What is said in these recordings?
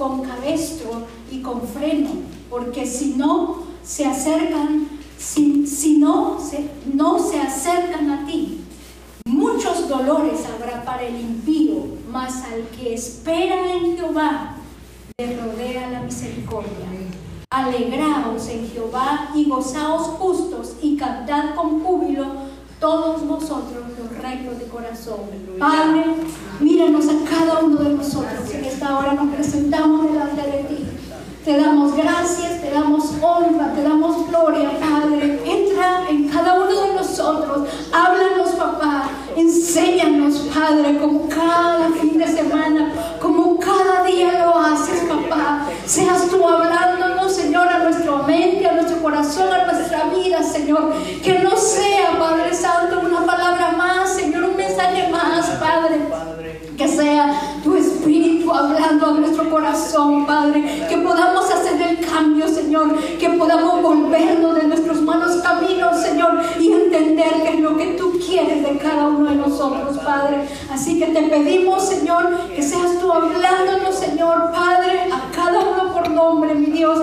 con cabestro y con freno, porque si no se acercan, si, si no, se, no se acercan a ti, muchos dolores habrá para el impío, mas al que espera en Jehová le rodea la misericordia. Alegraos en Jehová y gozaos justos y cantad con júbilo todos vosotros los rectos de corazón. Padre, míranos a cada uno de nosotros. En esta hora nos presentamos delante de ti. Te damos gracias, te damos honra, te damos gloria, Padre. Entra en cada uno de nosotros. Háblanos, papá. Enséñanos, Padre, como cada fin de semana, como cada día lo haces, papá. Seas tú hablándonos, Señor, a nuestra mente, a nuestro corazón, a nuestra vida, Señor. Que no sea, Padre Santo, una palabra más, Señor, un mensaje más, Padre. Que sea tu Espíritu hablando a nuestro corazón, Padre. Que podamos hacer el cambio, Señor. Que podamos volvernos de nuestros malos caminos, Señor. Y entender qué es lo que tú quieres de cada uno de nosotros, Padre. Así que te pedimos, Señor, que seas tú hablándonos, Señor, Padre, a cada uno por nombre, mi Dios.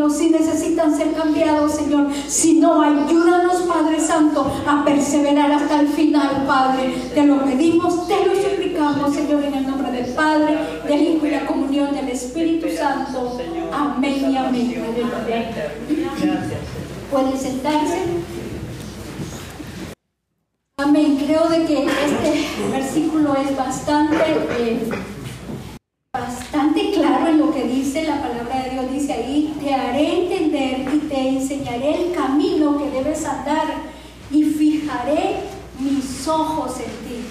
Caminos si necesitan ser cambiados, Señor. Si no, ayúdanos, Padre Santo, a perseverar hasta el final, Padre. Te lo pedimos, te lo suplicamos, Señor, en el nombre del Padre, del Hijo y la comunión del Espíritu Santo. Amén y amén. Pueden sentarse. Amén. Creo de que este versículo es bastante, eh, bastante claro en lo que dice la palabra de Dios. Dice ahí, te haré entender y te enseñaré el camino que debes andar y fijaré mis ojos en ti.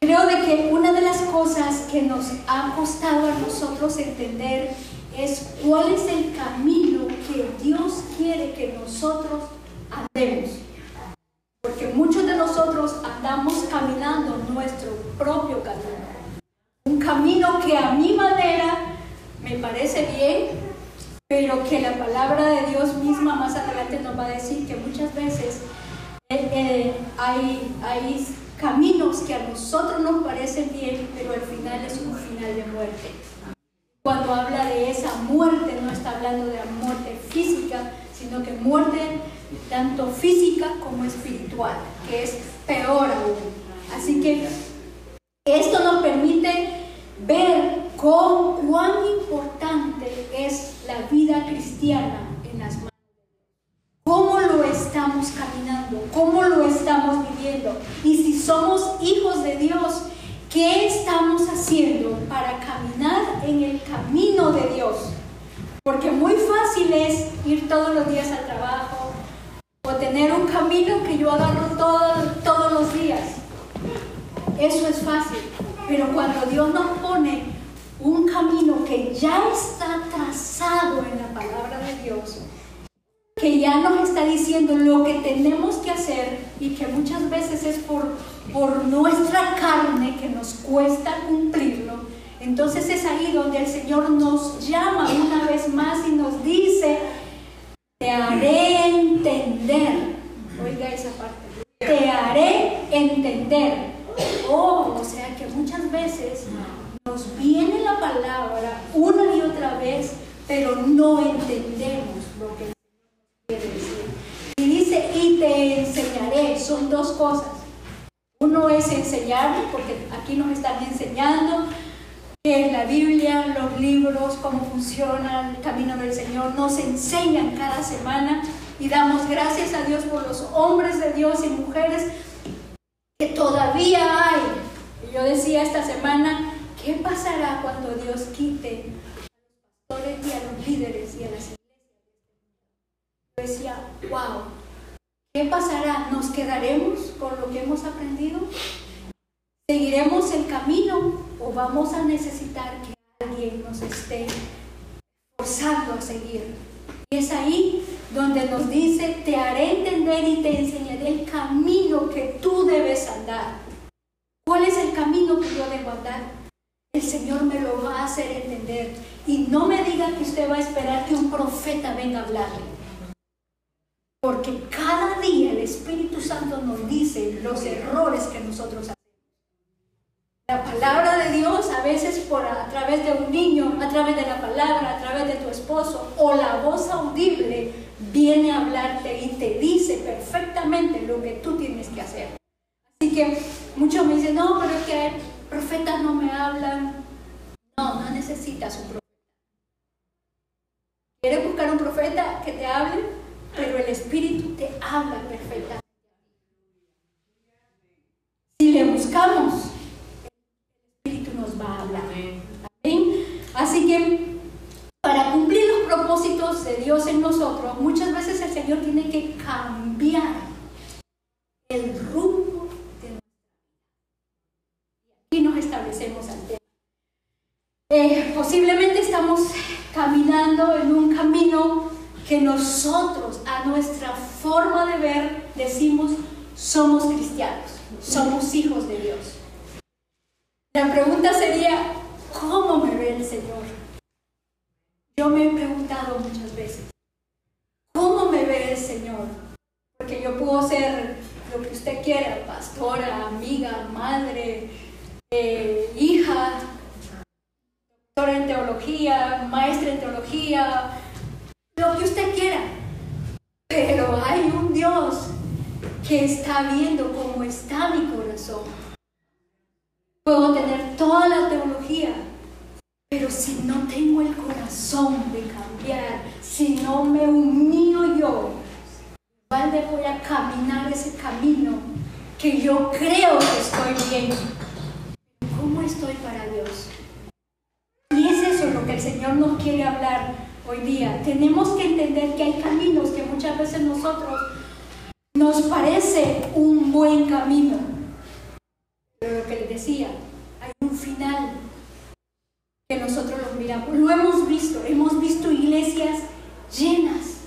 Creo de que una de las cosas que nos ha costado a nosotros entender es cuál es el camino que Dios quiere que nosotros andemos. Porque muchos de nosotros andamos caminando nuestro propio camino. Un camino que a mi manera me parece bien, pero que la palabra de Dios misma más adelante nos va a decir que muchas veces eh, eh, hay, hay caminos que a nosotros nos parecen bien, pero al final es un final de muerte. Cuando habla de esa muerte, no está hablando de la muerte física, sino que muerte tanto física como espiritual, que es peor aún. Así que esto nos permite ver con cuán importante es la vida cristiana en las manos. ¿Cómo lo estamos caminando? ¿Cómo lo estamos viviendo? Y si somos hijos de Dios, ¿qué estamos haciendo para caminar en el camino de Dios? Porque muy fácil es ir todos los días al trabajo o tener un camino que yo agarro todo, todos los días. Eso es fácil. Pero cuando Dios nos pone un camino que ya está trazado en la palabra de Dios, que ya nos está diciendo lo que tenemos que hacer y que muchas veces es por, por nuestra carne que nos cuesta cumplirlo, entonces es ahí donde el Señor nos llama una vez más y nos dice, te haré entender. Oiga esa parte. Te haré entender. Oh, o sea muchas veces nos viene la palabra una y otra vez, pero no entendemos lo que quiere decir. Y dice, y te enseñaré. Son dos cosas. Uno es enseñar, porque aquí nos están enseñando que la Biblia, los libros, cómo funciona el camino del Señor, nos enseñan cada semana y damos gracias a Dios por los hombres de Dios y mujeres que todavía hay. Yo decía esta semana, ¿qué pasará cuando Dios quite a los pastores y a los líderes y a las iglesias? Yo decía, wow, ¿qué pasará? ¿Nos quedaremos con lo que hemos aprendido? ¿Seguiremos el camino o vamos a necesitar que alguien nos esté forzando a seguir. Y es ahí donde nos dice, te haré entender y te enseñaré el camino que tú debes andar. ¿Cuál es el camino que yo debo andar? El Señor me lo va a hacer entender. Y no me diga que usted va a esperar que un profeta venga a hablarle. Porque cada día el Espíritu Santo nos dice los errores que nosotros hacemos. La palabra de Dios a veces por a, través de un niño, a través de la palabra, a través de tu esposo o la voz audible viene a hablarte y te dice perfectamente lo que tú tienes que hacer. Que muchos me dicen, no, pero es que profetas no me hablan. No, no necesitas un profeta. ¿Quieres buscar un profeta que te hable? Pero el Espíritu te habla perfectamente. Si le buscamos, nos va a hablar. Así que para cumplir los propósitos de Dios en nosotros, muchas veces el Señor tiene que cambiar el rumbo de nuestra vida. Y aquí nos establecemos al tema. Eh, posiblemente estamos caminando en un camino que nosotros, a nuestra forma de ver, decimos, somos cristianos, somos hijos de Dios. La pregunta sería, ¿cómo me ve el Señor? Yo me he preguntado muchas veces, ¿cómo me ve el Señor? Porque yo puedo ser lo que usted quiera, pastora, amiga, madre, eh, hija, doctora en teología, maestra en teología, lo que usted quiera. Pero hay un Dios que está viendo cómo está mi corazón Puedo tener toda la teología, pero si no tengo el corazón de cambiar, si no me humillo yo, ¿dónde voy a caminar ese camino que yo creo que estoy bien? ¿Cómo estoy para Dios? Y es eso lo que el Señor nos quiere hablar hoy día. Tenemos que entender que hay caminos que muchas veces nosotros nos parece un buen camino, pero lo que les decía, hay un final que nosotros los miramos. Lo hemos visto, hemos visto iglesias llenas,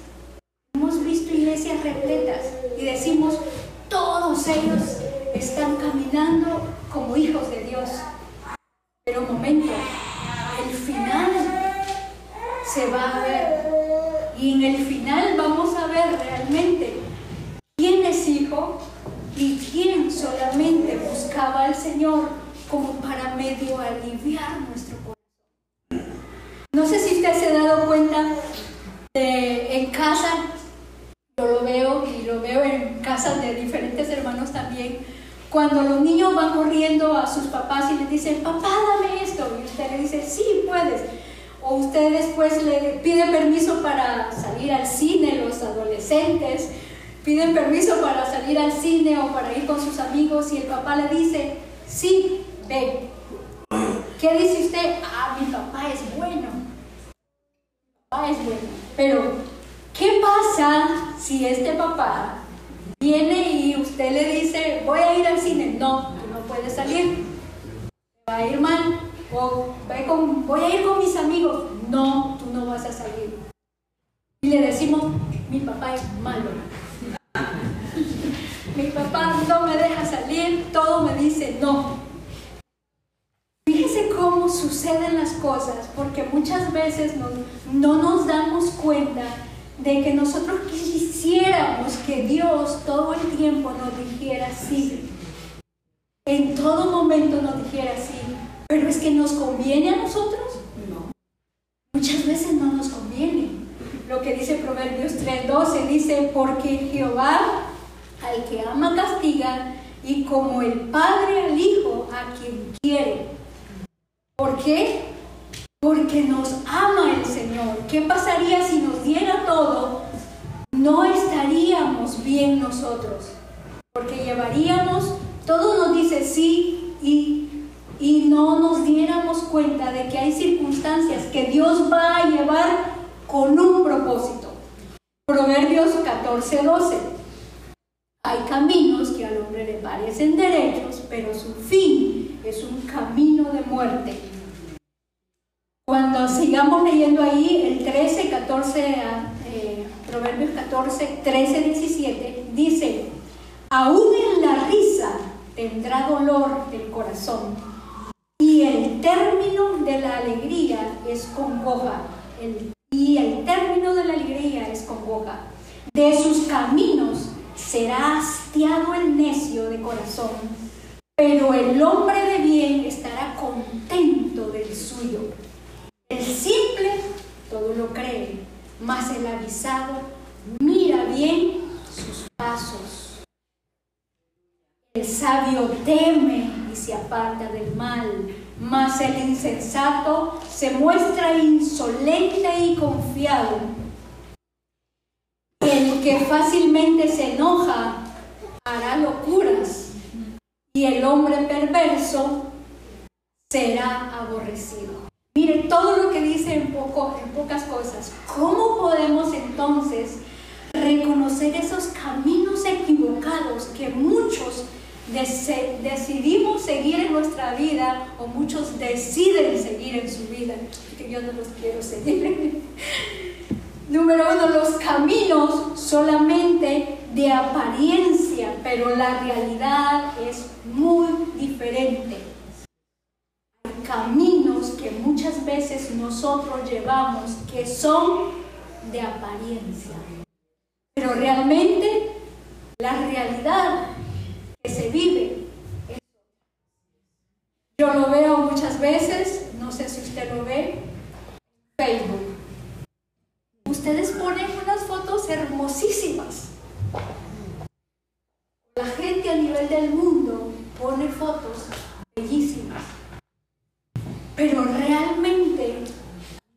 hemos visto iglesias repletas y decimos, todos ellos están caminando como hijos de Dios. Pero un momento, el final se va a ver. Y en el final vamos a ver realmente quién es hijo y quién solamente buscaba al Señor como para medio aliviar nuestro corazón. No sé si usted se ha dado cuenta de en casa, yo lo veo y lo veo en casas de diferentes hermanos también, cuando los niños van corriendo a sus papás y les dicen, papá, dame esto, y usted le dice, sí, puedes. O usted después le pide permiso para salir al cine, los adolescentes, piden permiso para salir al cine o para ir con sus amigos y el papá le dice, sí, ven. ¿Qué dice usted? Ah, mi papá es bueno. Mi papá es bueno. Pero, ¿qué pasa si este papá viene y usted le dice, voy a ir al cine? No, tú no puedes salir. Va a ir mal. O voy a ir con mis amigos. No, tú no vas a salir. Y le decimos, mi papá es malo mi papá no me deja salir, todo me dice no. Fíjese cómo suceden las cosas, porque muchas veces no nos damos cuenta de que nosotros quisiéramos que Dios todo el tiempo nos dijera sí. En todo momento nos dijera sí. Pero es que nos conviene a nosotros. No. Muchas veces no nos conviene. Lo que dice Proverbios 3:12 dice, porque Jehová al que ama castiga y como el Padre al Hijo a quien quiere. ¿Por qué? Porque nos ama el Señor. ¿Qué pasaría si nos diera todo? No estaríamos bien nosotros. Porque llevaríamos, todo nos dice sí y, y no nos diéramos cuenta de que hay circunstancias que Dios va a llevar con un propósito. Proverbios 14, 12. Hay caminos que al hombre le parecen derechos, pero su fin es un camino de muerte. Cuando sigamos leyendo ahí el 13, 14, eh, Proverbios 14, 13, 17, dice, aún en la risa tendrá dolor del corazón y el término de la alegría es congoja. y el término de la alegría es congoja. De sus caminos será hastiado el necio de corazón, pero el hombre de bien estará contento del suyo. El simple todo lo cree, mas el avisado mira bien sus pasos. El sabio teme y se aparta del mal, mas el insensato se muestra insolente y confiado. El que fácilmente se enoja hará locuras y el hombre perverso será aborrecido. Mire todo lo que dice en, poco, en pocas cosas. ¿Cómo podemos entonces reconocer esos caminos equivocados que muchos decidimos seguir en nuestra vida o muchos deciden seguir en su vida? Que yo no los quiero seguir. Número uno, los caminos solamente de apariencia, pero la realidad es muy diferente. Caminos que muchas veces nosotros llevamos que son de apariencia, pero realmente la realidad que se vive. Yo lo veo muchas veces, no sé si usted lo ve, Facebook ustedes ponen unas fotos hermosísimas. La gente a nivel del mundo pone fotos bellísimas. Pero realmente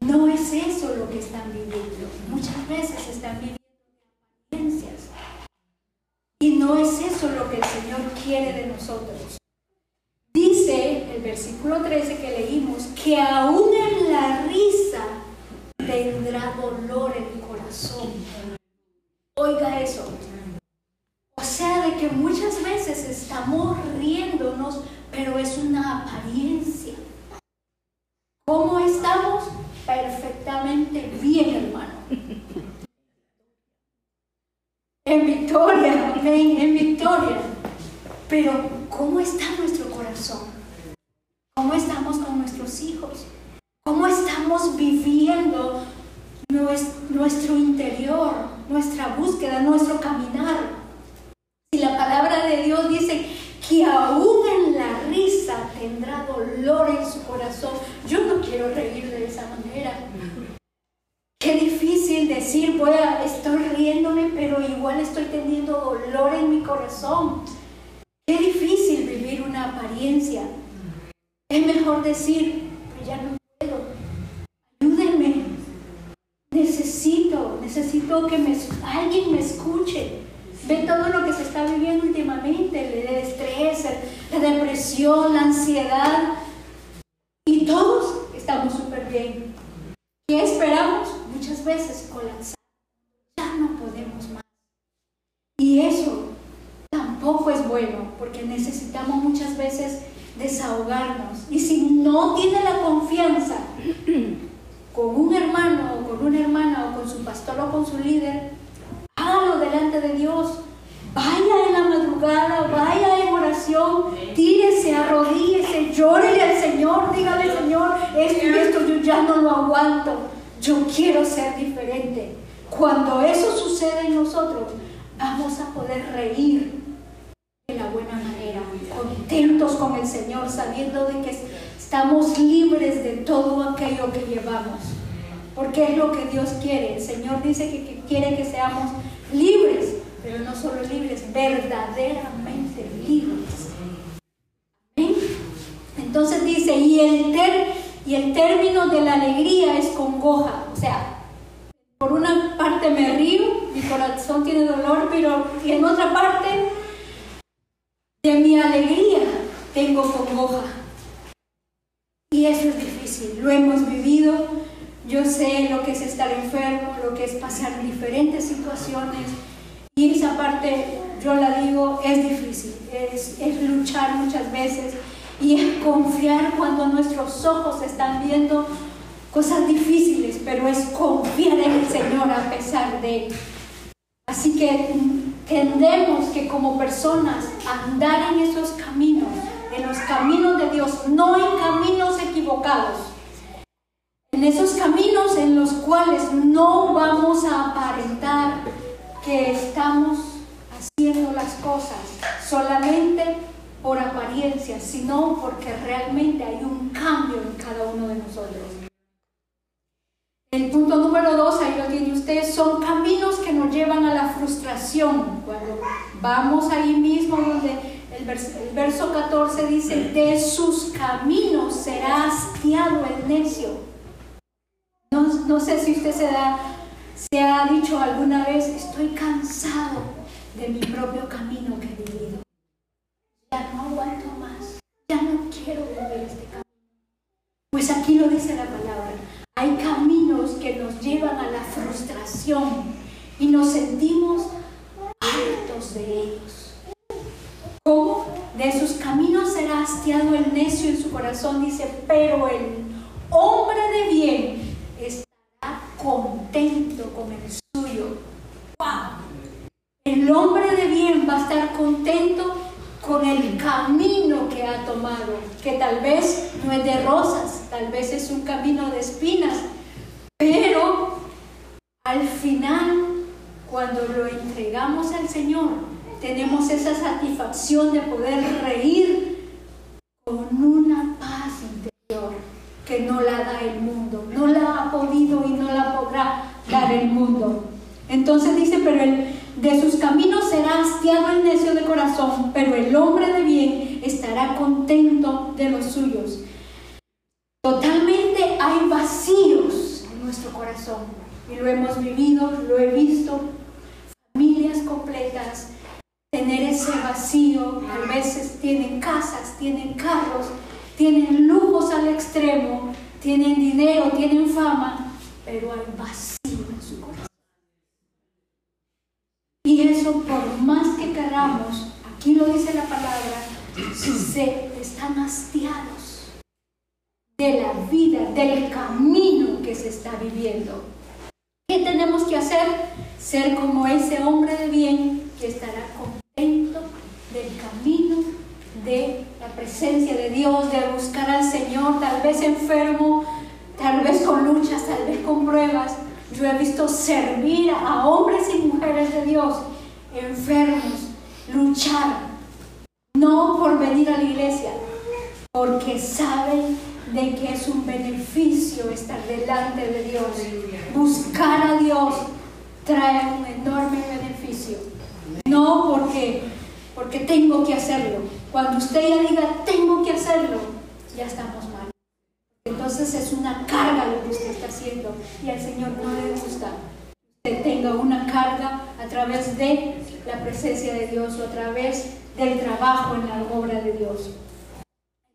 no es eso lo que están viviendo. Muchas veces están viviendo apariencias. Y no es eso lo que el Señor quiere de nosotros. Dice el versículo 13 que leímos que aún en la risa tendrá dolor en mi corazón. Oiga eso. O sea, de que muchas veces estamos riéndonos, pero es una apariencia. ¿Cómo estamos? Perfectamente bien, hermano. En victoria, amén, en victoria. Pero, ¿cómo está nuestro corazón? ¿Cómo estamos con nuestros hijos? ¿Cómo estamos viviendo nuestro interior, nuestra búsqueda, nuestro caminar? Si la palabra de Dios dice que aún en la risa tendrá dolor en su corazón, yo no quiero reír de esa manera. Decir, voy a, estoy riéndome, pero igual estoy teniendo dolor en mi corazón. Qué difícil vivir una apariencia. Es mejor decir, pero ya no necesito, necesito que me, alguien me escuche. Ve todo lo que se está viviendo últimamente, el estrés, la depresión, la ansiedad. Y todos estamos súper bien. ¿Qué esperamos? Veces colapsar. Ya no podemos más. Y eso tampoco es bueno, porque necesitamos muchas veces desahogarnos. Y si no tiene la confianza con un hermano o con una hermana o con su pastor o con su líder, hágalo delante de Dios. Vaya en la madrugada, vaya en oración, tírese, arrodíllese, llórele al Señor, dígale Señor, esto y esto yo ya no lo aguanto, yo quiero ser diferente. Cuando eso sucede en nosotros, vamos a poder reír de la buena manera, contentos con el Señor, sabiendo de que estamos libres de todo aquello que llevamos. Porque es lo que Dios quiere. El Señor dice que, quiere que seamos libres, pero no solo libres, verdaderamente libres. Entonces dice, y el, y el término de la alegría es congoja. O sea, por una parte me río, mi corazón tiene dolor, pero en otra parte de mi alegría tengo congoja. Y eso es difícil, lo hemos vivido. Yo sé lo que es estar enfermo, lo que es pasar diferentes situaciones. Y esa parte, yo la digo, es difícil. Es, es luchar muchas veces y es confiar cuando nuestros ojos están viendo cosas difíciles, pero es confiar en el Señor a pesar de. Así que tendemos que como personas andar en esos caminos, en los caminos de Dios, no en caminos equivocados. En esos caminos en los cuales no vamos a aparentar que estamos haciendo las cosas solamente por apariencia, sino porque realmente hay un cambio en cada uno de nosotros. El punto número dos, ahí lo tiene usted, son caminos que nos llevan a la frustración. Cuando vamos ahí mismo donde el verso, 14 dice, de sus caminos será hastiado el necio. No, no sé si usted se, da, se ha dicho alguna vez, estoy cansado de mi propio camino que he vivido ya no aguanto más, ya no quiero volver este camino. Pues aquí lo dice la palabra, hay caminos que nos llevan a la frustración y nos sentimos hartos de ellos. ¿Cómo? De sus caminos será hastiado el necio en su dice, pero el hombre de bien estará contento con el suyo. ¡Wow! El hombre de bien va a estar contento con el camino que ha tomado, que tal vez no es de rosas, tal vez es un camino de espinas, pero al final, cuando lo entregamos al Señor, tenemos esa satisfacción de poder reír con una paz interior que no la da el mundo, no la ha podido y no la podrá dar el mundo. Entonces dice, pero el, de sus caminos será hastiado el necio de corazón, pero el hombre de bien estará contento de los suyos. Totalmente hay vacíos en nuestro corazón y lo hemos vivido, lo he visto, familias completas, tener ese vacío, a veces tienen casas, tienen carros, tienen lujos al extremo, tienen dinero, tienen fama, pero hay vacío en su corazón. Y eso, por más que queramos, aquí lo dice la palabra, se están hastiados de la vida, del camino que se está viviendo. ¿Qué tenemos que hacer? Ser como ese hombre de bien que estará contento del camino, de la presencia de De buscar al Señor, tal vez enfermo, tal vez con luchas, tal vez con pruebas, yo he visto servir a hombres y mujeres de Dios enfermos, luchar, no por venir a la iglesia, porque saben de que es un beneficio estar delante de Dios. Buscar a Dios trae un enorme beneficio. No porque, porque tengo que hacerlo. Cuando usted ya diga tengo que hacerlo, ya estamos mal. Entonces es una carga lo que usted está haciendo y al Señor no le gusta que usted tenga una carga a través de la presencia de Dios o a través del trabajo en la obra de Dios.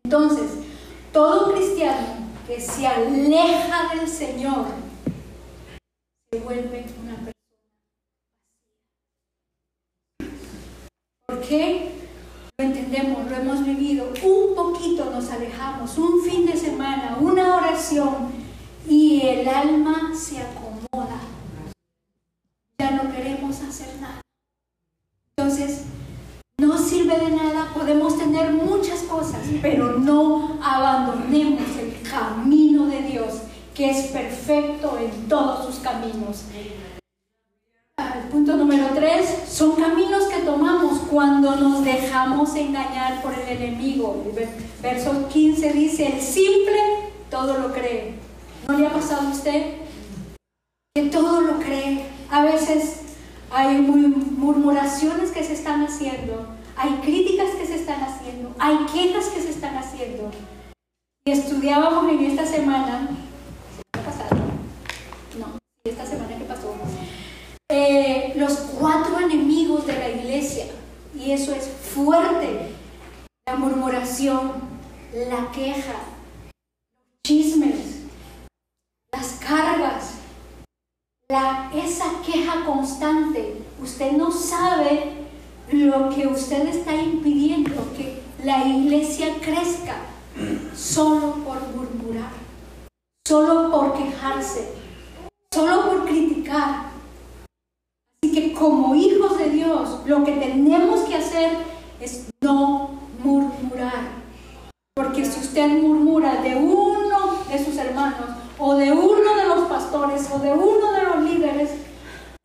Entonces, todo cristiano que se aleja del Señor se vuelve una persona ¿Por qué? Lo entendemos, lo hemos vivido, un poquito nos alejamos, un fin de semana, una oración y el alma se acomoda. Ya no queremos hacer nada. Entonces, no sirve de nada, podemos tener muchas cosas, pero no abandonemos el camino de Dios, que es perfecto en todos sus caminos. El punto número tres, son caminos que tomamos cuando nos dejamos engañar por el enemigo. Verso 15 dice, el simple todo lo cree. ¿No le ha pasado a usted? Que todo lo cree. A veces hay murmuraciones que se están haciendo, hay críticas que se están haciendo, hay quejas que se están haciendo. Y estudiábamos en esta semana, No, esta semana que pasó, eh, los cuatro enemigos de la iglesia. Y eso es fuerte. La murmuración, la queja, los chismes, las cargas, esa queja constante. Usted no sabe lo que usted está impidiendo que la iglesia crezca solo por murmurar, solo por quejarse, solo por criticar. Que como hijos de Dios, lo que tenemos que hacer es no murmurar. Porque si usted murmura de uno de sus hermanos, o de uno de los pastores, o de uno de los líderes,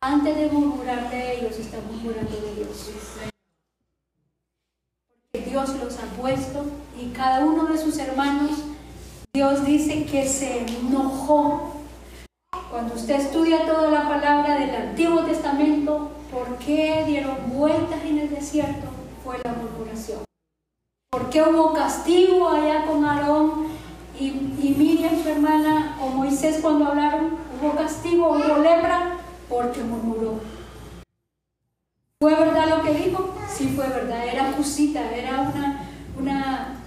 antes de murmurar de ellos, está murmurando de Dios. Porque Dios los ha puesto y cada uno de sus hermanos, Dios dice que se enojó. Cuando usted estudia toda la palabra del Antiguo Testamento, ¿por qué dieron vueltas en el desierto? Fue la murmuración. ¿Por qué hubo castigo allá con Aarón y, Miriam, su hermana, o Moisés cuando hablaron? ¿Hubo castigo, hubo lepra? Porque murmuró. ¿Fue verdad lo que dijo? Sí, fue verdad. Era Cusita, era una, una,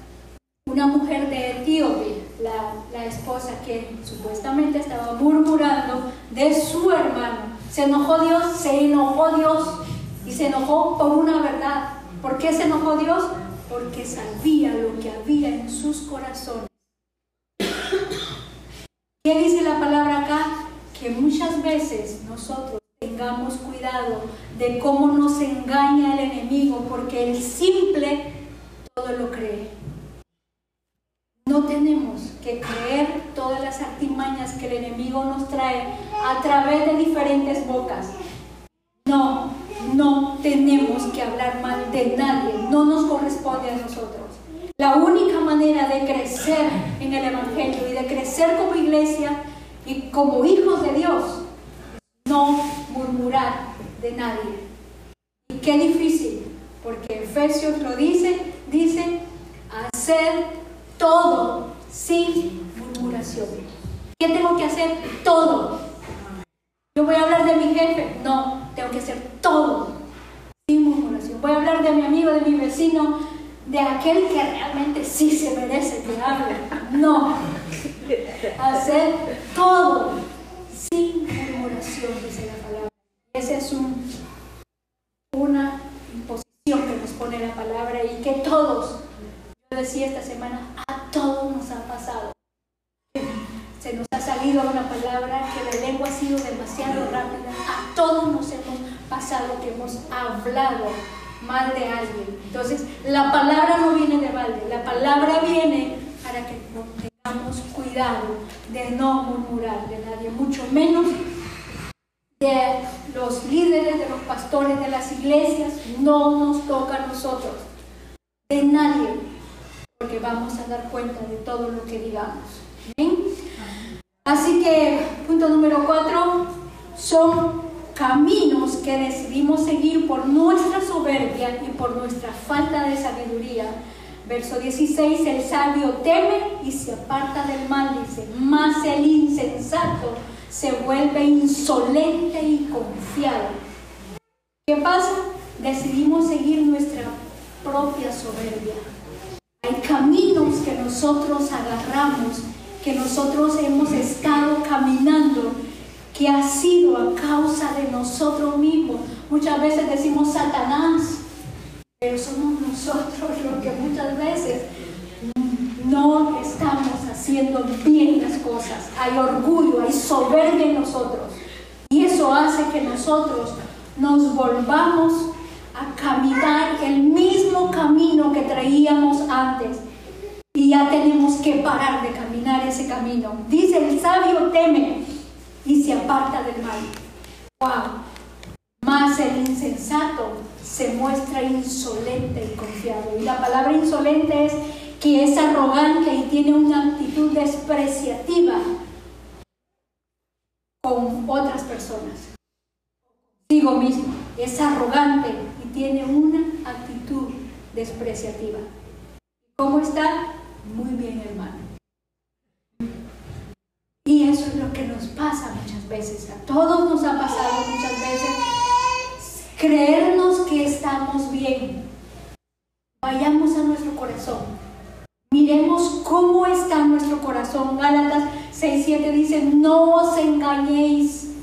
una mujer de Etiopía, la, la esposa que supuestamente estaba murmurando de su hermano. Se enojó Dios, se enojó Dios y se enojó por una verdad. ¿Por qué se enojó Dios? Porque sabía lo que había en sus corazones. ¿Qué dice la palabra acá? Que muchas veces nosotros tengamos cuidado de cómo nos engaña el enemigo, porque el simple todo lo cree. No tenemos que creer todas las artimañas que el nos trae a través de diferentes bocas. No, no tenemos que hablar mal de nadie, no nos corresponde a nosotros. La única manera de crecer en el Evangelio y de crecer como iglesia y como hijos de Dios, no murmurar de nadie. Y qué difícil, porque Efesios lo dice, dice, hacer todo sin murmuración. ¿Qué tengo que hacer? Todo. Yo voy a hablar de mi jefe. No, tengo que hacer todo sin murmuración. Voy a hablar de mi amigo, de mi vecino, de aquel que realmente sí se merece que hable. No. Hacer todo sin murmuración, dice la palabra. Esa es un, una imposición que nos pone la palabra y que todos, yo decía esta semana, a todos nos ha pasado. Se nos ha salido una palabra que la lengua ha sido demasiado rápida. A todos nos hemos pasado que hemos hablado mal de alguien. Entonces, la palabra no viene de balde, la palabra viene para que tengamos cuidado de no murmurar de nadie, mucho menos de los líderes, de los pastores de las iglesias, no nos toca a nosotros, de nadie, porque vamos a dar cuenta de todo lo que digamos. Así que, punto número cuatro, son caminos que decidimos seguir por nuestra soberbia y por nuestra falta de sabiduría. Verso 16, el sabio teme y se aparta del mal, dice, mas el insensato se vuelve insolente y confiado. ¿Qué pasa? Decidimos seguir nuestra propia soberbia. Hay caminos que nosotros agarramos, que nosotros hemos estado caminando, que ha sido a causa de nosotros mismos. Muchas veces decimos Satanás, pero somos nosotros los que muchas veces no estamos haciendo bien las cosas. Hay orgullo, hay soberbia en nosotros. Y eso hace que nosotros nos volvamos a caminar el mismo camino que traíamos antes. Ya tenemos que parar de caminar ese camino. Dice el sabio teme y se aparta del mal. ¡Wow! Más el insensato se muestra insolente y confiado. Y la palabra insolente es que es arrogante y tiene una actitud despreciativa con otras personas. Digo mismo, es arrogante y tiene una actitud despreciativa. ¿Cómo está? Muy bien, hermano. Y eso es lo que nos pasa muchas veces. A todos nos ha pasado muchas veces creernos que estamos bien. Vayamos a nuestro corazón Miremos cómo está nuestro corazón. Gálatas 6.7 dice, no os engañéis,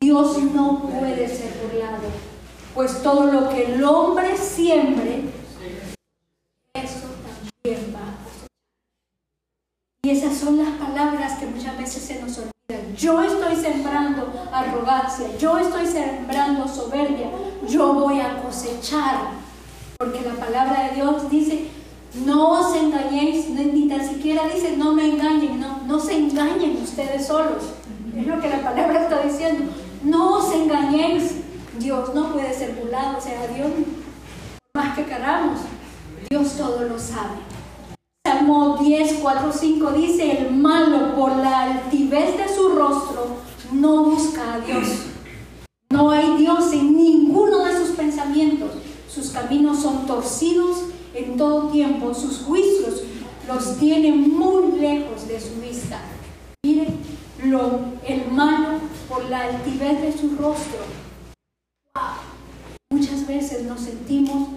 Dios no puede ser burlado, pues todo lo que el hombre siembre, eso también va a Y esas son las palabras que muchas veces se nos olvidan. Yo estoy sembrando arrogancia, yo estoy sembrando soberbia, yo voy a cosechar. Porque la palabra de Dios dice, no os engañéis, ni tan siquiera dice, no me engañen, no, se engañen ustedes solos. Es lo que la palabra está diciendo. No os engañéis. Dios no puede ser burlado, o sea, Dios, más que queramos, Dios todo lo sabe. Salmo 10, 4, 5 dice, el malo por la altivez de su rostro no busca a Dios. No hay Dios en ninguno de sus pensamientos. Sus caminos son torcidos en todo tiempo. Sus juicios los tiene muy lejos de su vista. Mire, lo, el malo por la altivez de su rostro. Muchas veces nos sentimos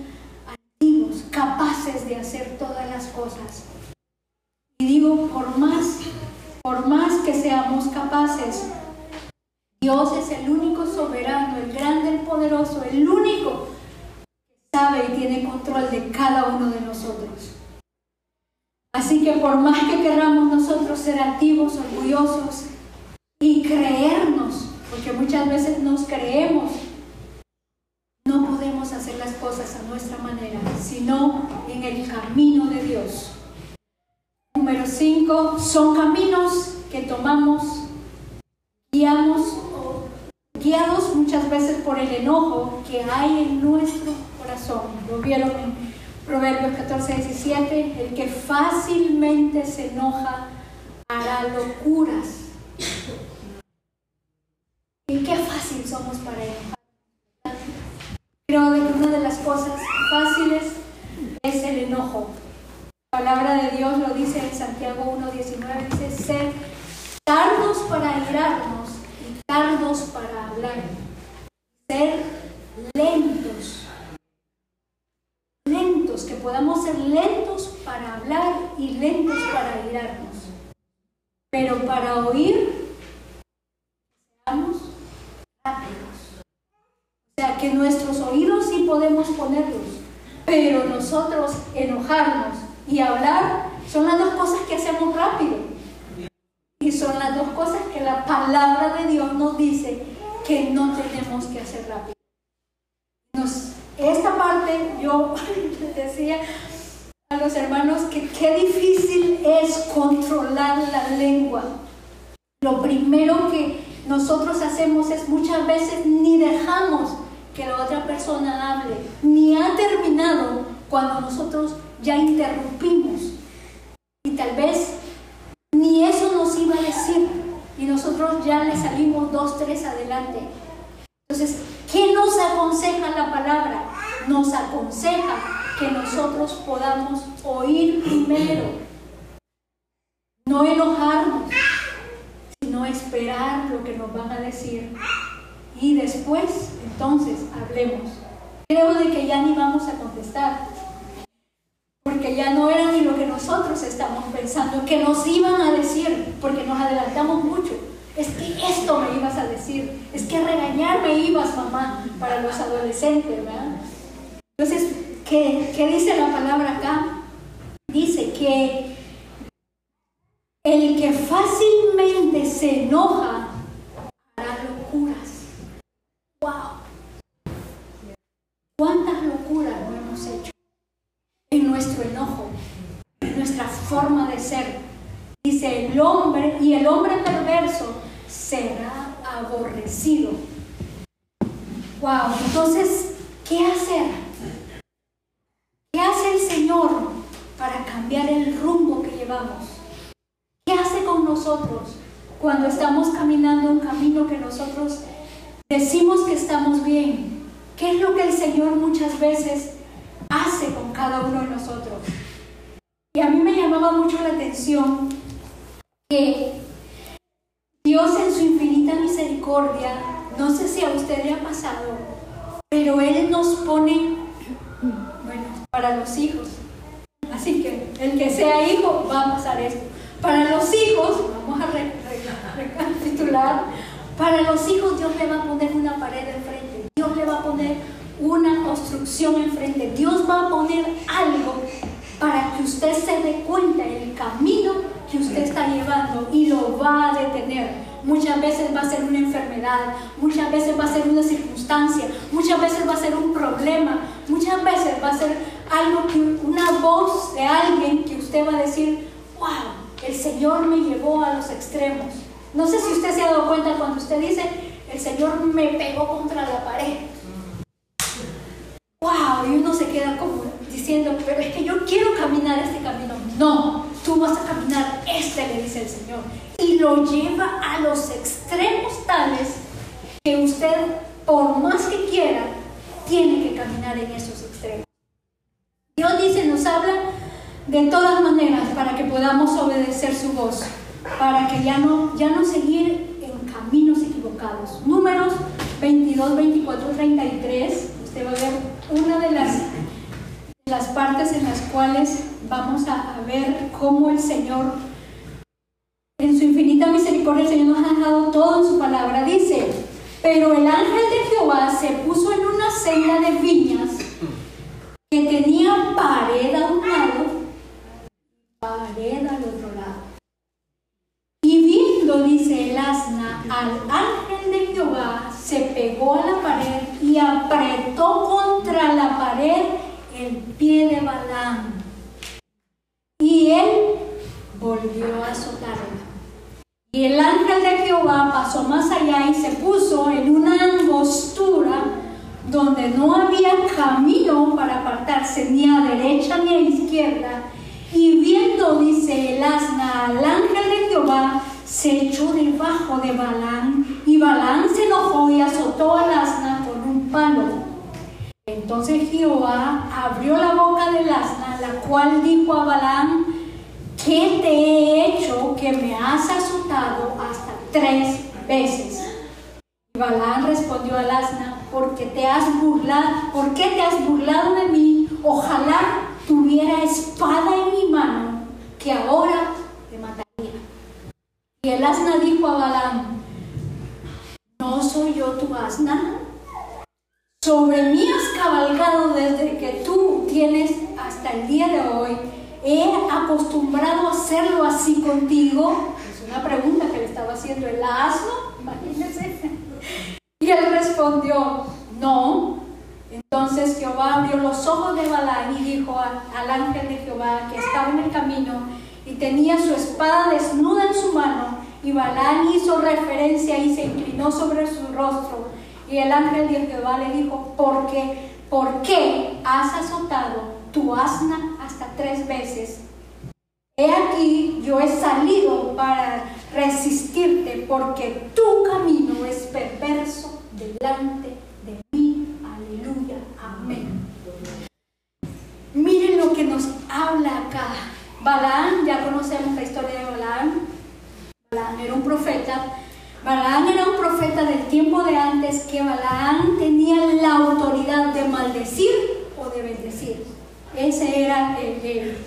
de hacer todas las cosas. Y digo, por más, por más que seamos capaces, Dios es el único soberano, el grande, el poderoso, el único que sabe y tiene control de cada uno de nosotros. Así que por más que queramos nosotros ser activos, orgullosos y creernos, porque muchas veces nos creemos no podemos hacer las cosas a nuestra manera, sino en el camino de Dios. Número 5, son caminos que tomamos, guiamos, guiados muchas veces por el enojo que hay en nuestro corazón. Lo vieron en Proverbios 14, 17, el que fácilmente se enoja hará locuras. Y qué fácil somos para enojar. Creo que una de las cosas fáciles es el enojo. La palabra de Dios lo dice en Santiago 1.19, dice ser tardos para irarnos y tardos para hablar. Ser lentos. Lentos, que podamos ser lentos para hablar y lentos para irarnos. Pero para oír, seamos rápidos sea, que nuestros oídos sí podemos ponerlos, pero nosotros enojarnos y hablar son las dos cosas que hacemos rápido. Y son las dos cosas que la palabra de Dios nos dice que no tenemos que hacer rápido. esta parte yo decía a los hermanos que qué difícil es controlar la lengua. Lo primero que nosotros hacemos es muchas veces ni dejamos que la otra persona hable, ni ha terminado cuando nosotros ya interrumpimos. Y tal vez ni eso nos iba a decir y nosotros ya le salimos dos, tres adelante. Entonces, ¿qué nos aconseja la palabra? Nos aconseja que nosotros podamos oír primero, no enojarnos, sino esperar lo que nos van a decir y después entonces hablemos. Creo de que ya ni vamos a contestar, porque ya no era ni lo que nosotros estamos pensando, que nos iban a decir, porque nos adelantamos mucho. Es que esto me ibas a decir, es que regañar me ibas, mamá, para los adolescentes, ¿verdad? Entonces, ¿qué, qué dice la palabra acá? Dice que el que fácilmente se enoja ¿Cuántas locuras no hemos hecho nuestro enojo, en nuestra forma de ser? Dice el hombre, y el hombre perverso será aborrecido. Wow, entonces, ¿qué hacer? ¿Qué hace el Señor para cambiar el rumbo que llevamos? ¿Qué hace con nosotros cuando estamos caminando un camino que nosotros decimos que estamos bien, ¿Qué es lo que el Señor muchas veces hace con cada uno de nosotros? Y a mí me llamaba mucho la atención que Dios en su infinita misericordia, no sé si a usted le ha pasado, pero Él nos pone, bueno, para los hijos. Así que el que sea hijo va a pasar esto. Para los hijos, vamos a recapitular, para los hijos Dios le va a poner una pared enfrente Dios le va a poner una obstrucción enfrente. Dios va a poner algo para que usted se dé cuenta del camino que usted está llevando y lo va a detener. Muchas veces va a ser una enfermedad, muchas veces va a ser una circunstancia, muchas veces va a ser un problema, muchas veces va a ser algo que una voz de alguien que usted va a decir, wow, el Señor me llevó a los extremos. No sé si usted se ha dado cuenta cuando usted dice, el Señor me pegó contra la pared. Wow, y uno se queda como diciendo, pero es que yo quiero caminar este camino. No, tú vas a caminar este, le dice el Señor. Y lo lleva a los extremos tales que usted, por más que quiera, tiene que caminar en esos extremos. Dios dice, nos habla de todas maneras para que podamos obedecer su voz, para que ya no, ya no seguir en caminos equivocados. Números 22, 24, 33, usted va a ver una de las, las partes en las cuales vamos a, ver cómo el Señor, en su infinita misericordia, el Señor nos ha dejado todo en su palabra. Dice, pero el ángel de Jehová se puso en una senda de viñas que tenía pared a un lado pared al otro lado. Y viendo, dice el asna, al ángel de Jehová, se pegó a la pared y apretó contra la pared el pie de Balaam. Y él volvió a azotarla. Y el ángel de Jehová pasó más allá y se puso en una angostura donde no había camino para apartarse ni a derecha ni a izquierda y viendo, dice el asna, al ángel de Jehová, se echó debajo de Balán, y Balán se enojó y azotó al asna palo. Entonces Jehová abrió la boca del asna, la cual dijo a Balán, ¿qué te he hecho que me has azotado hasta tres veces? Y Balán respondió al asna, porque te has burlado, ¿por qué te has burlado de mí? Ojalá tuviera espada en mi mano, que ahora te mataría. Y el asna dijo a Balaam, ¿no soy yo tu asna? Sobre mí has cabalgado desde que tú tienes hasta el día de hoy. He acostumbrado a hacerlo así contigo. Es una pregunta que le estaba haciendo el asno, imagínense. Y él respondió, no, entonces Jehová abrió los ojos de Balaam y dijo al ángel de Jehová que estaba en el camino y tenía su espada desnuda en su mano. Y Balaam hizo referencia y se inclinó sobre su rostro. Y el ángel de Jehová le dijo, ¿por qué, ¿por qué has azotado tu asna hasta tres veces? He aquí, yo he salido para resistirte porque tu camino es perverso delante de mí. Aleluya. Amén. Miren lo que nos habla acá. Balaam, ya conocemos la historia de Balaam. Balaam era un profeta. Balaam era un profeta del tiempo de antes que Balaam tenía la autoridad de maldecir o de bendecir. Ese era el,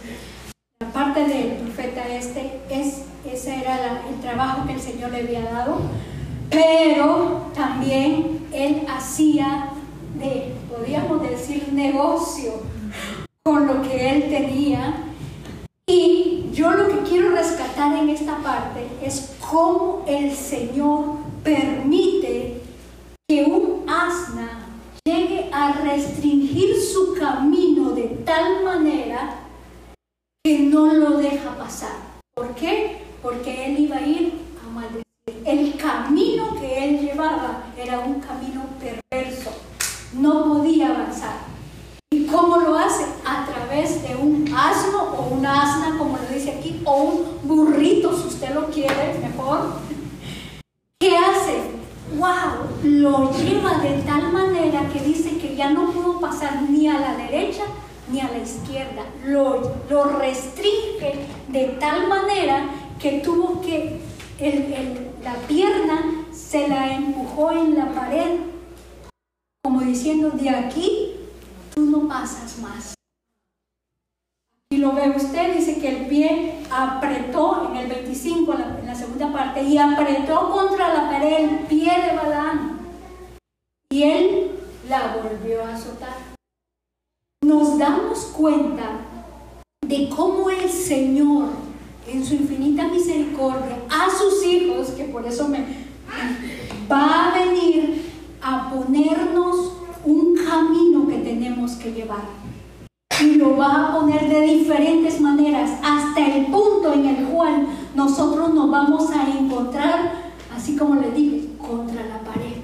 la parte del profeta este, es, ese era el trabajo que el Señor le había dado. Pero también él hacía de, podríamos decir, negocio con lo que él tenía. Y yo lo que quiero rescatar en esta parte es cómo el Señor permite que un asna llegue a restringir su camino de tal manera que no lo deja pasar. ¿Por qué? Porque él iba a ir a maldecir. El camino que él llevaba era un camino perverso no podía avanzar. ¿Y cómo lo hace? A través de un asno o una asna, como lo dice aquí, o un burrito, si usted lo quiere mejor. ¿Qué hace? ¡Wow! Lo lleva de tal manera que dice que ya no pudo pasar ni a la derecha ni a la izquierda. Lo, lo restringe de tal manera que tuvo que, la pierna se la empujó en la pared como diciendo, de aquí tú no pasas más. Y lo ve usted, dice que el pie apretó en el 25, en la, segunda parte, y apretó contra la pared el pie de Balaam. Y él la volvió a azotar. Nos damos cuenta va a venir a ponernos un camino que tenemos que llevar. Y lo va a poner de diferentes maneras hasta el punto en el cual nosotros nos vamos a encontrar, así como le dije, contra la pared.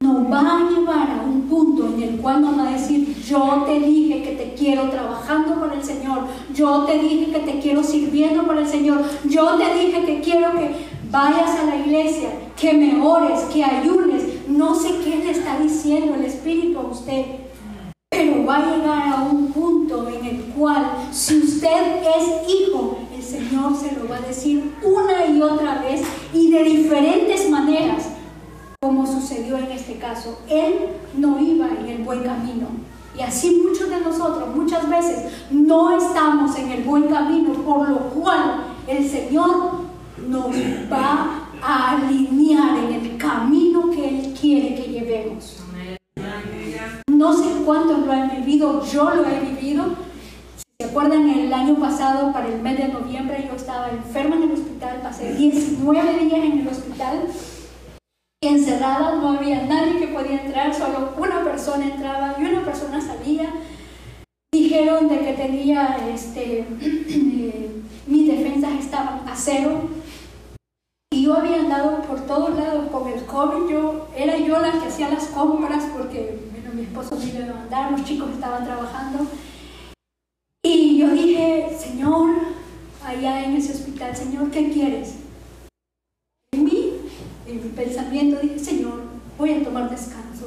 Nos va a llevar a un punto en el cual nos va a decir, yo te dije que te quiero trabajando con el Señor, yo te dije que te quiero sirviendo por el Señor, yo te dije que quiero que vayas a la iglesia, que me ores, que ayunes, no sé qué le está diciendo el Espíritu a usted, pero va a llegar a un punto en el cual si usted es hijo, el Señor se lo va a decir una y otra vez y de diferentes maneras, como sucedió en este caso. Él no iba en el buen camino. Y así muchos de nosotros muchas veces no estamos en el buen camino, por lo cual el Señor nos va a alinear en el camino que Él quiere que llevemos. No sé cuántos lo han vivido, yo lo he vivido. Si se acuerdan, el año pasado, para el mes de noviembre, yo estaba enferma en el hospital, pasé 19 días en el hospital, encerrada, no había nadie que podía entrar, solo una persona entraba y una persona salía. Dijeron de que tenía, este, eh, mis defensas estaban a cero, y yo había andado por todos lados con el COVID, yo, era yo la que hacía las compras porque bueno, mi esposo me iba a mandar, los chicos estaban trabajando. Y yo dije, Señor, allá en ese hospital, Señor, ¿qué quieres? En mí, en mi pensamiento, dije, Señor, voy a tomar descanso.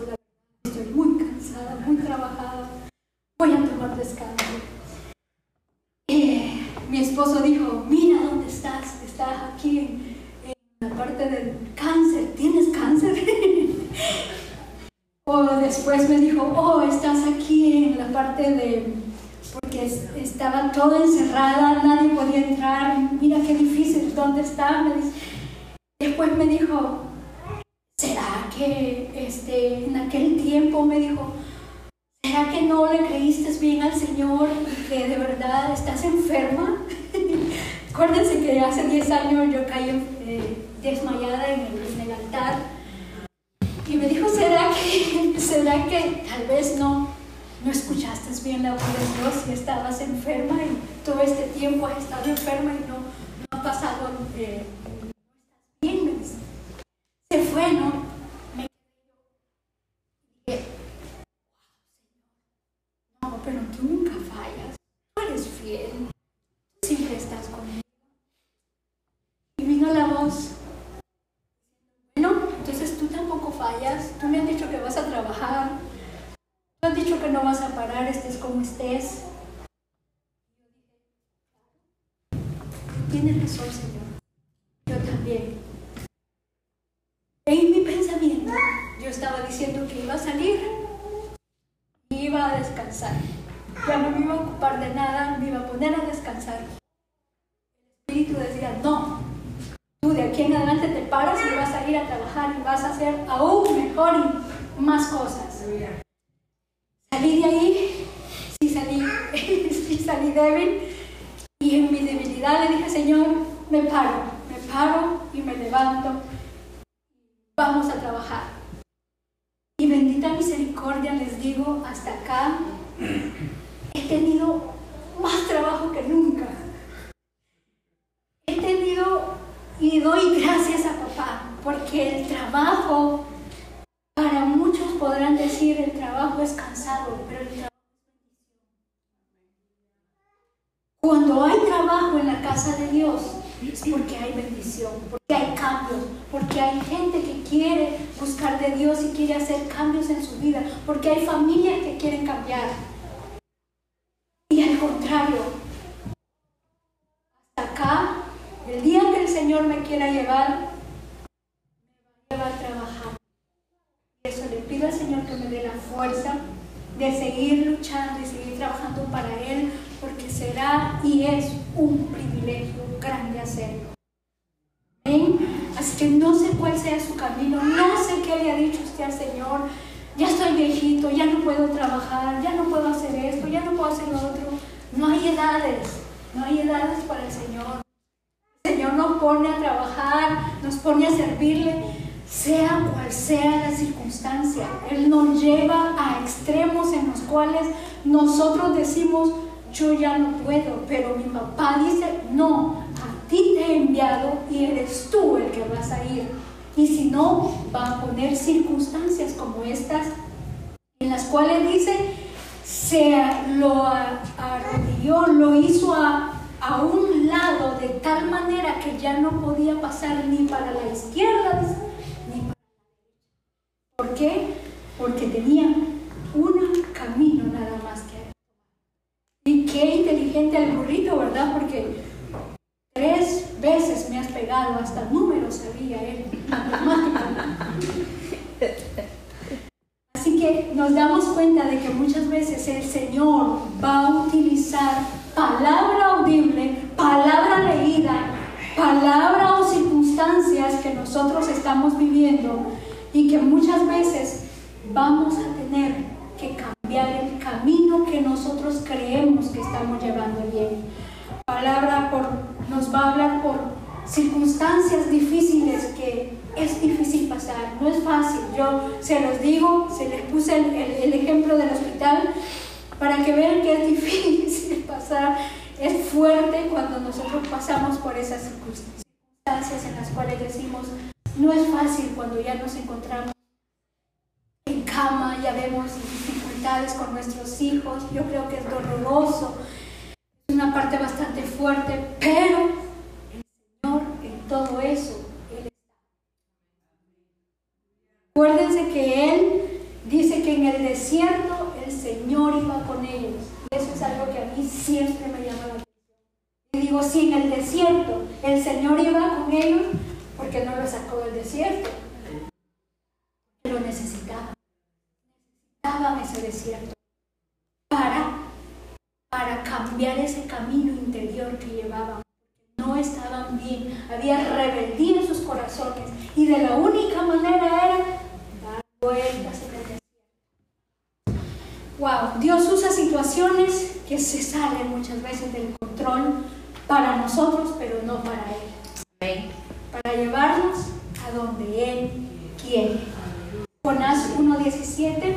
Estoy muy cansada, muy trabajada. Voy a tomar descanso. Y mi esposo dijo, mira dónde estás. Estás aquí en la parte del cáncer, ¿tienes cáncer? o después me dijo, oh, estás aquí en la parte de, porque estaba todo encerrada, nadie podía entrar, mira qué difícil, ¿dónde está? después me dijo, ¿será que este, en aquel tiempo me dijo, ¿será que no le creíste bien al Señor y que de verdad estás enferma? Acuérdense que hace 10 años yo caí eh, desmayada en el, altar. Y me dijo, ¿será que, ¿será que tal vez no, no escuchaste bien la voz de Dios y estabas enferma y todo este tiempo has estado enferma y no, no ha pasado, eh? Se fue, ¿no? Me dije, no, pero tú nunca fallas, tú eres fiel, tú siempre estás conmigo. Y vino la voz tú me has dicho que vas a trabajar, tú has dicho que no vas a parar, estés como estés. Tienes razón, Señor. Yo también. En mi pensamiento, yo estaba diciendo que iba a salir y iba a descansar. Ya no me iba a ocupar de nada, me iba a poner a descansar. El Espíritu decía, no, Tú de aquí en adelante te paras y vas a ir a trabajar y vas a hacer aún mejor y más cosas. Salí de ahí, sí salí, sí salí débil y en mi debilidad le dije, Señor, me paro, me paro y me levanto. Vamos a trabajar. Y bendita misericordia les digo, hasta acá he tenido más trabajo que nunca. He tenido y doy gracias a papá, porque el trabajo, para muchos podrán decir, el trabajo es cansado, pero el trabajo Cuando hay trabajo en la casa de Dios, es porque hay bendición, porque porque hay gente que quiere buscar de Dios y quiere hacer cambios en su vida, porque hay familias que quieren cambiar. Y al contrario, hasta acá el día que el Señor me quiera llevar, me va a trabajar. Y eso le pido al Señor que me dé la fuerza de seguir luchando y seguir trabajando para Él, porque será y es un privilegio grande hacerlo. Que no sé cuál sea su camino, no sé qué le ha dicho usted al Señor. Ya estoy viejito, ya no puedo trabajar, ya no puedo hacer esto, ya no puedo hacer lo otro. No hay edades, no hay edades para el Señor. Señor nos pone a trabajar, nos pone a servirle sea cual sea la circunstancia. Él nos lleva a extremos en los cuales nosotros decimos, yo ya no puedo, pero mi papá dice, no, ti te he enviado y eres tú el que vas a ir. Y si no, va a poner circunstancias como estas, en las cuales dice, se lo arrodilló, lo hizo a, a un lado de tal manera que ya no podía pasar ni para la izquierda, ni para la. ¿Por qué? Porque tenía un camino nada más que y qué inteligente el burrito, ¿verdad? Porque tres veces me has pegado, hasta números sabía él, Así que nos damos cuenta de que muchas veces el Señor va a utilizar palabra audible, palabra leída, palabra o circunstancias que nosotros estamos viviendo y que muchas veces vamos a tener que cambiar el camino que nosotros creemos que estamos llevando bien. Palabra por, nos va a hablar por circunstancias difíciles que es difícil pasar, no es fácil. Yo se los digo, se les puse el, el ejemplo del hospital para que vean que es difícil pasar, es fuerte cuando nosotros pasamos por esas circunstancias en las cuales decimos, no es fácil cuando ya nos encontramos en cama, ya vemos dificultades con nuestros hijos, yo creo que es doloroso, es una parte bastante fuerte, pero el Señor en todo eso, Él está. Acuérdense que Él dice que en el desierto el Señor iba con ellos. Y eso es algo que a mí siempre me llama la atención. Y digo, si en el desierto el Señor iba con ellos, ¿por qué no lo sacó del desierto? Lo necesitaba. Necesitaban ese desierto para, para cambiar ese camino interior que llevaban. No estaban bien, había rebeldía en sus corazones y de la única manera era dar vueltas en el desierto. Wow, Dios usa situaciones que se salen muchas veces del control para nosotros, pero no para Él. Para llevarnos a donde Él quiere. Jonás 1.17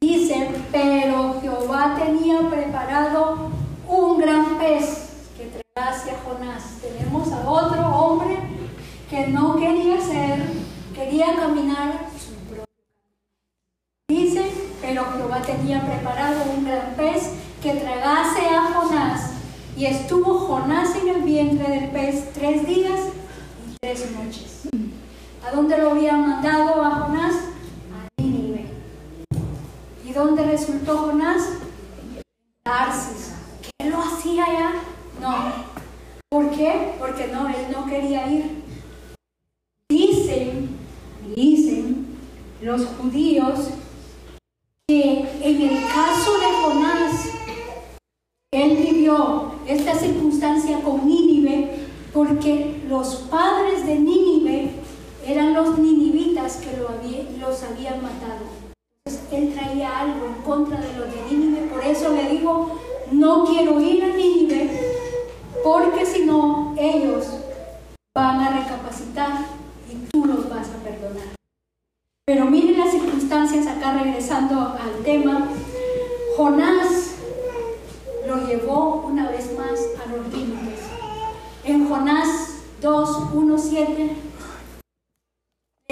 dice, pero Jehová tenía preparado un gran pez que tragase a Jonás. Tenemos a otro hombre que no quería ser, quería caminar su propio Dice, pero Jehová tenía preparado un gran pez que tragase a Jonás. Y estuvo Jonás en el vientre del pez tres días y tres noches. ¿A dónde lo habían mandado a Jonás? A Nínive. ¿Y dónde resultó Jonás? Tarsis. ¿Qué lo hacía allá? No. ¿Por qué? Porque no, él no quería ir. Dicen, dicen los judíos que en el caso de Jonás, él vivió esta circunstancia con Nínive porque los padres de Nínive eran los ninivitas que lo los habían matado. Él traía algo en contra de los de Nínive, por eso le dijo, no quiero ir a Nínive, porque si no, ellos van a recapacitar y tú los vas a perdonar. Pero miren las circunstancias acá regresando al tema. Jonás lo llevó una vez más a los límites. En Jonás 2, 1, 7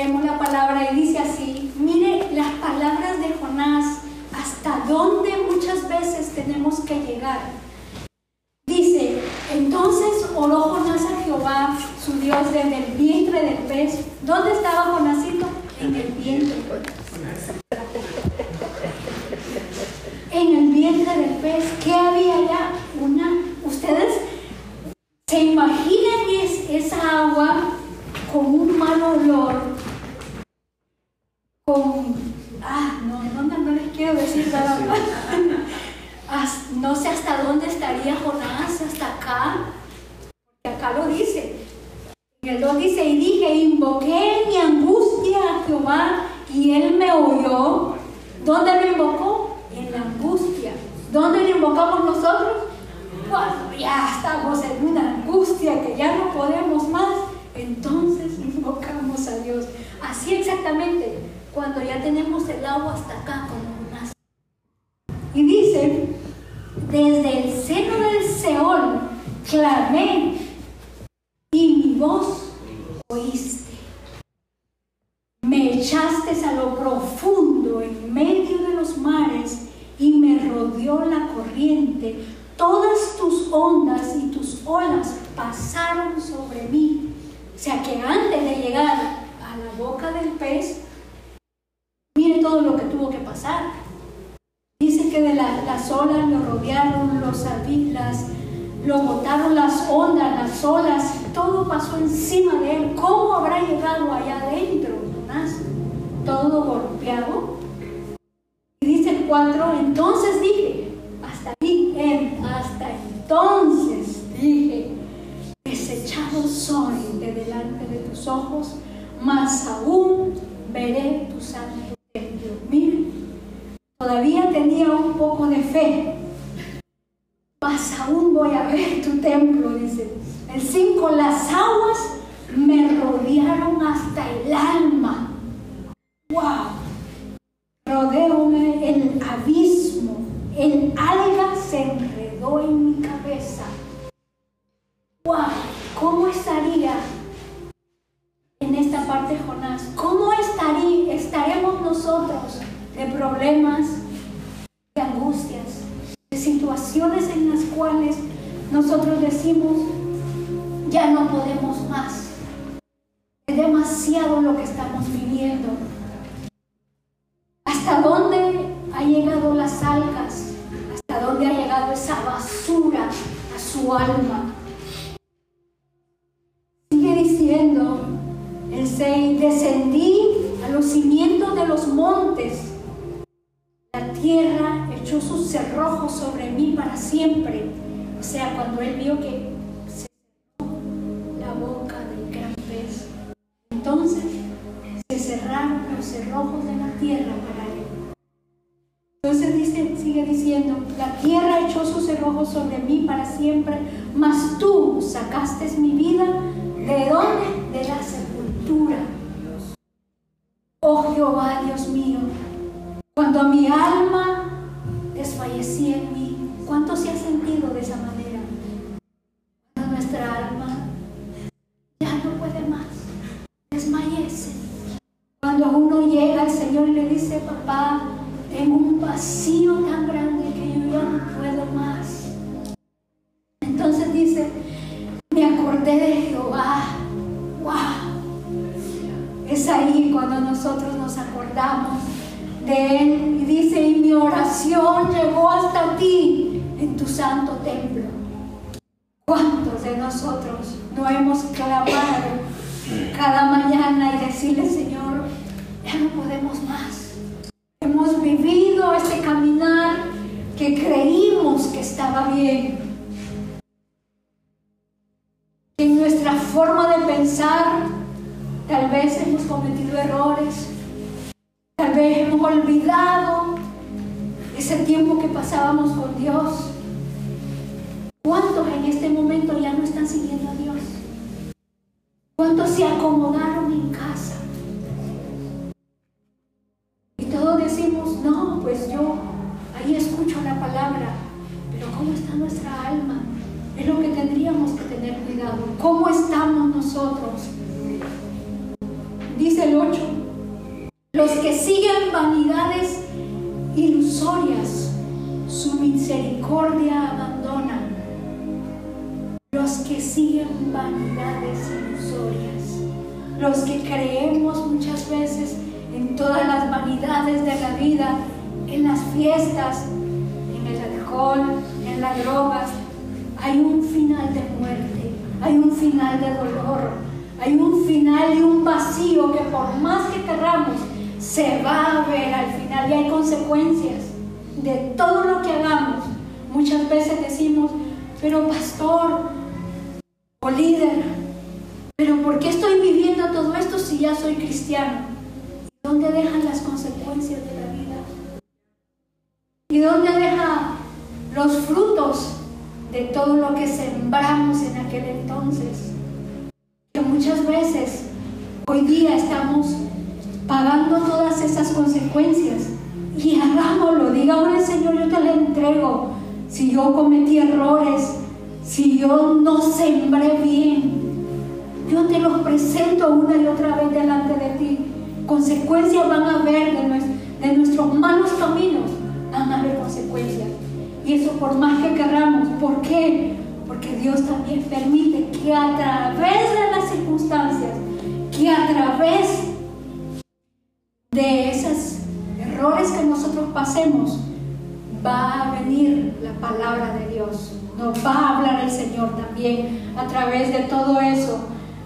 Leemos la palabra y dice así, mire las palabras de Jonás, hasta dónde muchas veces tenemos que llegar. Dice, entonces oró Jonás a Jehová, su Dios, desde el vientre del pez. ¿Dónde estaba Jonásito? En el vientre. En el vientre del pez, ¿qué había allá? Una, ustedes se imaginan esa agua poco de fe, mas aún voy a ver tu templo, dice. El 5, las aguas me rodearon hasta el alma. ¡Wow! Nosotros nos acordamos de Él y dice, y mi oración llegó hasta ti en tu santo templo. ¿Cuántos de nosotros no hemos clamado cada mañana y decirle, Señor, ya no podemos más? Hemos vivido este caminar que creímos que estaba bien, en nuestra forma de tal vez hemos cometido errores, tal vez hemos olvidado ese tiempo que pasábamos con Dios. ¿Cuántos en este momento ya no están siguiendo a Dios? ¿Cuántos se acomodaron en casa? Y todos decimos, no, pues yo ahí escucho la palabra, pero ¿cómo está nuestra alma? Es lo que tendríamos que tener cuidado. ¿Cómo estamos nosotros? Dice el 8. Los que siguen vanidades ilusorias, su misericordia abandonan. Los que siguen vanidades ilusorias. Los que creemos muchas veces en todas las vanidades de la vida, en las fiestas, en el alcohol, en las drogas, hay un final de muerte, hay un final de dolor, hay un final y un vacío que por más que querramos, se va a ver al final y hay consecuencias de todo lo que hagamos. Muchas veces decimos, pero pastor o líder, pero ¿por qué estoy viviendo todo esto si ya soy cristiano? ¿Y dónde dejan las consecuencias de la vida? ¿Y dónde deja los frutos de todo lo que sembramos en aquel entonces. Hoy día estamos pagando todas esas consecuencias. Y hagámoslo, dígame Señor, yo te la entrego. Si yo cometí errores, si yo no sembré bien, yo te los presento una y otra vez delante de ti. Consecuencias van a haber de, de nuestros malos caminos, van a haber consecuencias. Y eso por más que querramos. ¿Por qué? Porque Dios también permite que a través de las circunstancias, que a través de esos errores que nosotros pasemos, va a venir la palabra de Dios. Nos va a hablar el Señor también a través de todo eso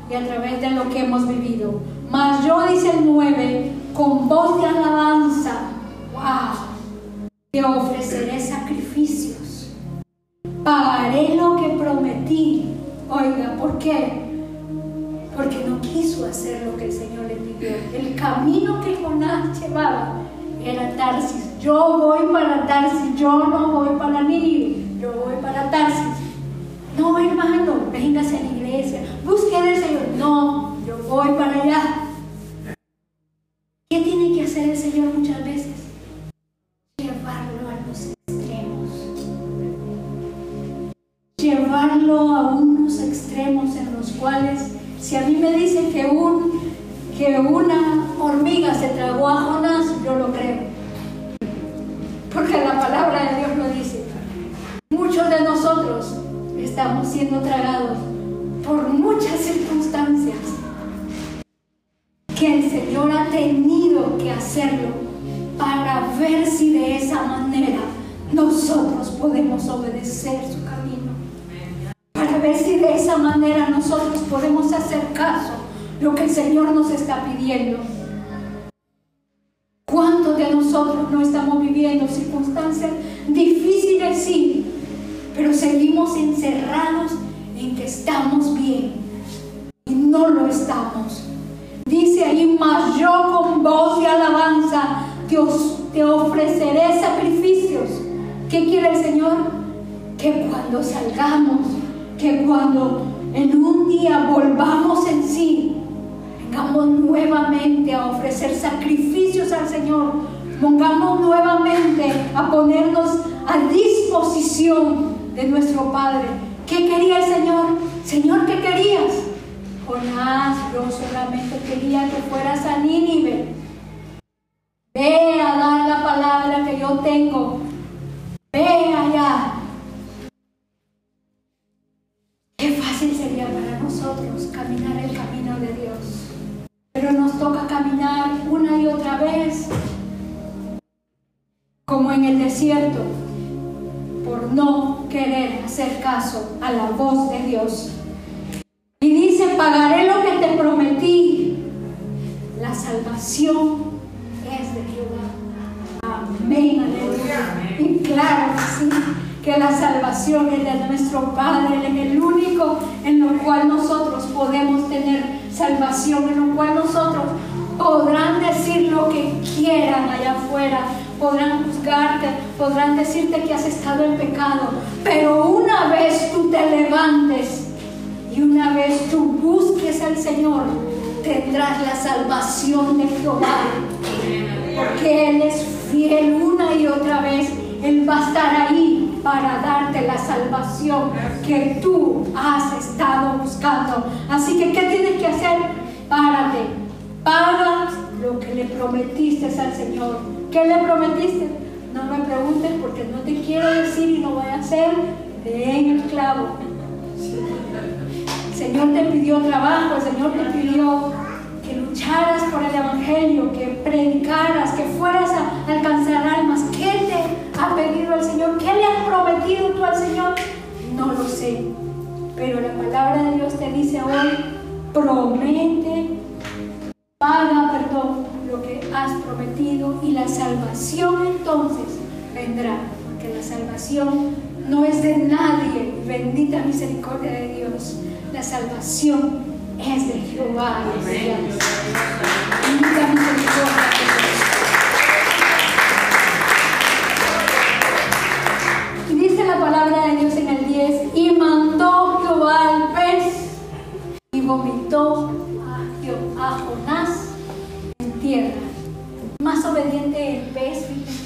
y a través de lo que hemos vivido. Mas yo, dice el 9, con voz de alabanza, wow, te ofreceré sacrificios. Pagaré lo que prometí. Oiga, ¿por qué? Porque no quiso hacer lo que el Señor le pidió. El camino que Jonás llevaba era Tarsis. Yo voy para Tarsis, yo no voy para Nínive, yo voy para Tarsis. No, hermano, véngase a la iglesia, busque al Señor. No, yo voy para allá. ¿Qué tiene que hacer el Señor muchas veces? Llevarlo a los extremos. Llevarlo a unos extremos en los cuales, si a mí me dicen que, un, que una hormiga se tragó a Jonás, yo lo creo. Porque la palabra de Dios lo dice. Muchos de nosotros estamos siendo tragados por muchas circunstancias que el Señor ha tenido que hacerlo para ver si de esa manera nosotros podemos obedecer su ver si de esa manera nosotros podemos hacer caso lo que el Señor nos está pidiendo. ¿Cuántos de nosotros no estamos viviendo circunstancias difíciles, sí, pero seguimos encerrados en que estamos bien y no lo estamos. Dice ahí, mas yo con voz de alabanza Dios te ofreceré sacrificios. ¿Qué quiere el Señor? Que cuando salgamos, que cuando en un día volvamos en sí, vengamos nuevamente a ofrecer sacrificios al Señor, pongamos nuevamente a ponernos a disposición de nuestro Padre. ¿Qué quería el Señor? Señor, ¿qué querías? Jonás, yo solamente quería que fueras a Nínive. Ve a dar la palabra que yo tengo. Ve allá. Qué fácil sería para nosotros caminar el camino de Dios. Pero nos toca caminar una y otra vez, como en el desierto por no querer hacer caso a la voz de Dios. Y dice, pagaré lo que te prometí. La salvación es de Jehová. Amén. Y claro que sí, que la salvación es de nuestro Padre, Él es el único en lo cual nosotros podemos tener salvación, en lo cual nosotros podrán decir lo que quieran allá afuera, podrán juzgarte, podrán decirte que has estado en pecado, pero una vez tú te levantes y una vez tú busques al Señor, tendrás la salvación de Jehová, porque Él es fiel una y otra vez, Él va a estar ahí para darte la salvación que tú has estado buscando. Así que, ¿qué tienes que hacer? Párate, paga lo que le prometiste al Señor. ¿Qué le prometiste? No me preguntes porque no te quiero decir y no voy a hacer de en el clavo. El Señor te pidió trabajo, el Señor te pidió que lucharas por el Evangelio, que predicaras, que fueras a alcanzar almas. ¿Qué te ha pedido el Señor? ¿Qué le has prometido tú al Señor? No lo sé. Pero la palabra de Dios te dice hoy, promete, paga, perdón, lo que has prometido y la salvación entonces vendrá, porque la salvación no es de nadie, bendita misericordia de Dios, la salvación es de Jehová. Bendita misericordia de Dios. Vomitó a, Jonás tierra. Más obediente el pez.